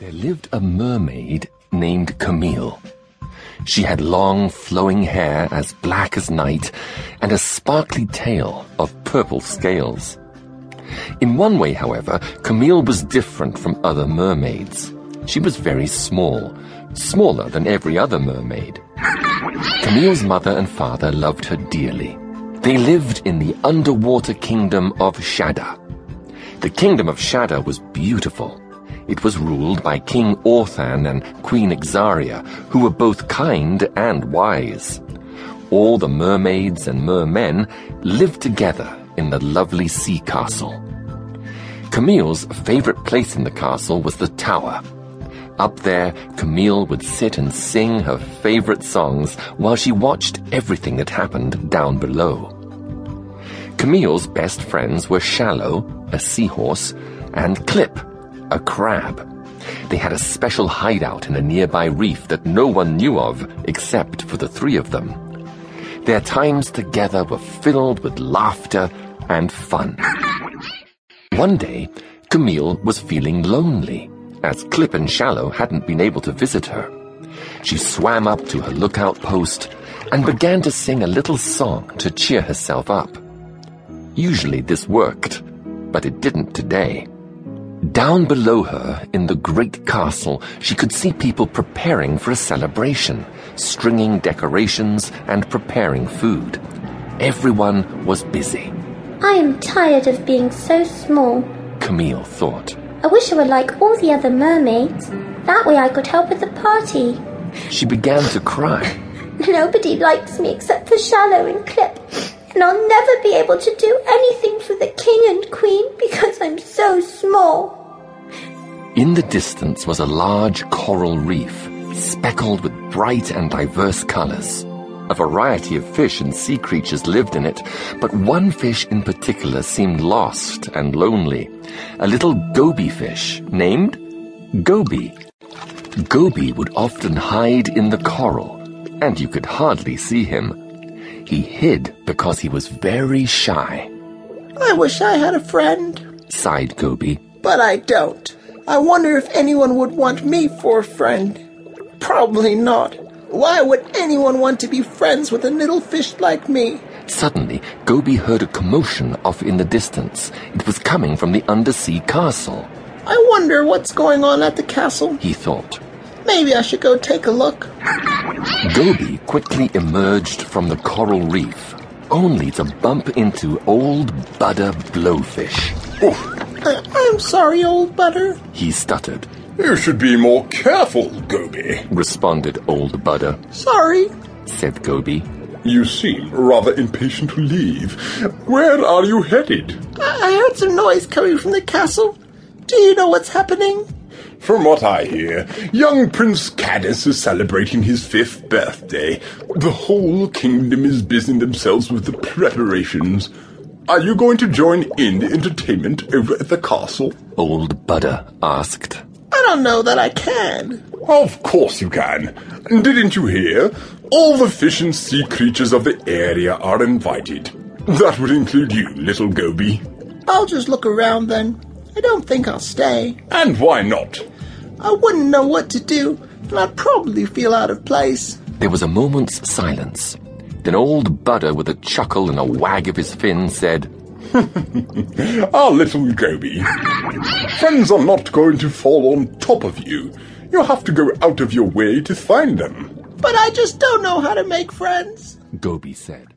There lived a mermaid named Camille. She had long, flowing hair as black as night and a sparkly tail of purple scales. In one way, however, Camille was different from other mermaids. She was very small, smaller than every other mermaid. Camille's mother and father loved her dearly. They lived in the underwater kingdom of Shada. The kingdom of Shada was beautiful. It was ruled by King Orthan and Queen Exaria, who were both kind and wise. All the mermaids and mermen lived together in the lovely sea castle. Camille's favorite place in the castle was the tower. Up there, Camille would sit and sing her favorite songs while she watched everything that happened down below. Camille's best friends were Shallow, a seahorse, and Clip, a crab. They had a special hideout in a nearby reef that no one knew of except for the three of them. Their times together were filled with laughter and fun. One day, Camille was feeling lonely, as Clip and Shallow hadn't been able to visit her. She swam up to her lookout post and began to sing a little song to cheer herself up. Usually this worked, but it didn't today. Down below her, in the great castle, she could see people preparing for a celebration, stringing decorations and preparing food. Everyone was busy. I am tired of being so small. Camille thought. I wish I were like all the other mermaids. That way I could help with the party. She began to cry. Nobody likes me except for Shallow and Clip, and I'll never be able to do anything for the king and queen In the distance was a large coral reef, speckled with bright and diverse colors. A variety of fish and sea creatures lived in it, but one fish in particular seemed lost and lonely. A little goby fish named Goby. Goby would often hide in the coral, and you could hardly see him. He hid because he was very shy. I wish I had a friend, sighed Goby. But I don't. I wonder if anyone would want me for a friend. Probably not. Why would anyone want to be friends with a little fish like me? Suddenly, Goby heard a commotion off in the distance. It was coming from the undersea castle. I wonder what's going on at the castle, he thought. Maybe I should go take a look. Goby quickly emerged from the coral reef, only to bump into old Butter Blowfish. I- I'm sorry, old Butter, he stuttered. You should be more careful, Goby, responded old Butter. Sorry, said Goby. You seem rather impatient to leave. Where are you headed? I, I heard some noise coming from the castle. Do you know what's happening? From what I hear, young Prince Cadis is celebrating his fifth birthday. The whole kingdom is busying themselves with the preparations. Are you going to join in the entertainment over at the castle? Old Butter asked. I don't know that I can. Of course you can. Didn't you hear? All the fish and sea creatures of the area are invited. That would include you, little Goby. I'll just look around then. I don't think I'll stay. And why not? I wouldn't know what to do, and I'd probably feel out of place. There was a moment's silence. Then old Butter, with a chuckle and a wag of his fin, said, Our ah, little Goby. Friends are not going to fall on top of you. You have to go out of your way to find them. But I just don't know how to make friends, Goby said.